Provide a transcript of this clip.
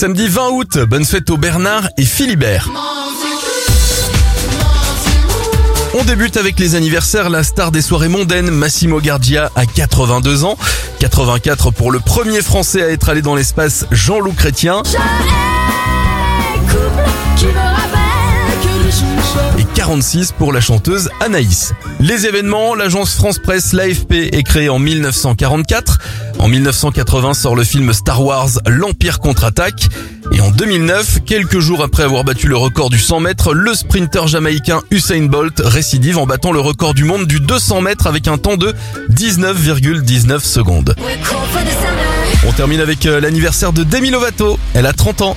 samedi 20 août. Bonne fête aux Bernard et Philibert. On débute avec les anniversaires. La star des soirées mondaines, Massimo Gardia, a 82 ans. 84 pour le premier français à être allé dans l'espace, Jean-Loup Chrétien. 46 pour la chanteuse Anaïs. Les événements, l'agence France Presse, l'AFP, est créée en 1944. En 1980 sort le film Star Wars, l'Empire contre-attaque. Et en 2009, quelques jours après avoir battu le record du 100 mètres, le sprinter jamaïcain Usain Bolt récidive en battant le record du monde du 200 mètres avec un temps de 19,19 secondes. On termine avec euh, l'anniversaire de Demi Lovato. Elle a 30 ans.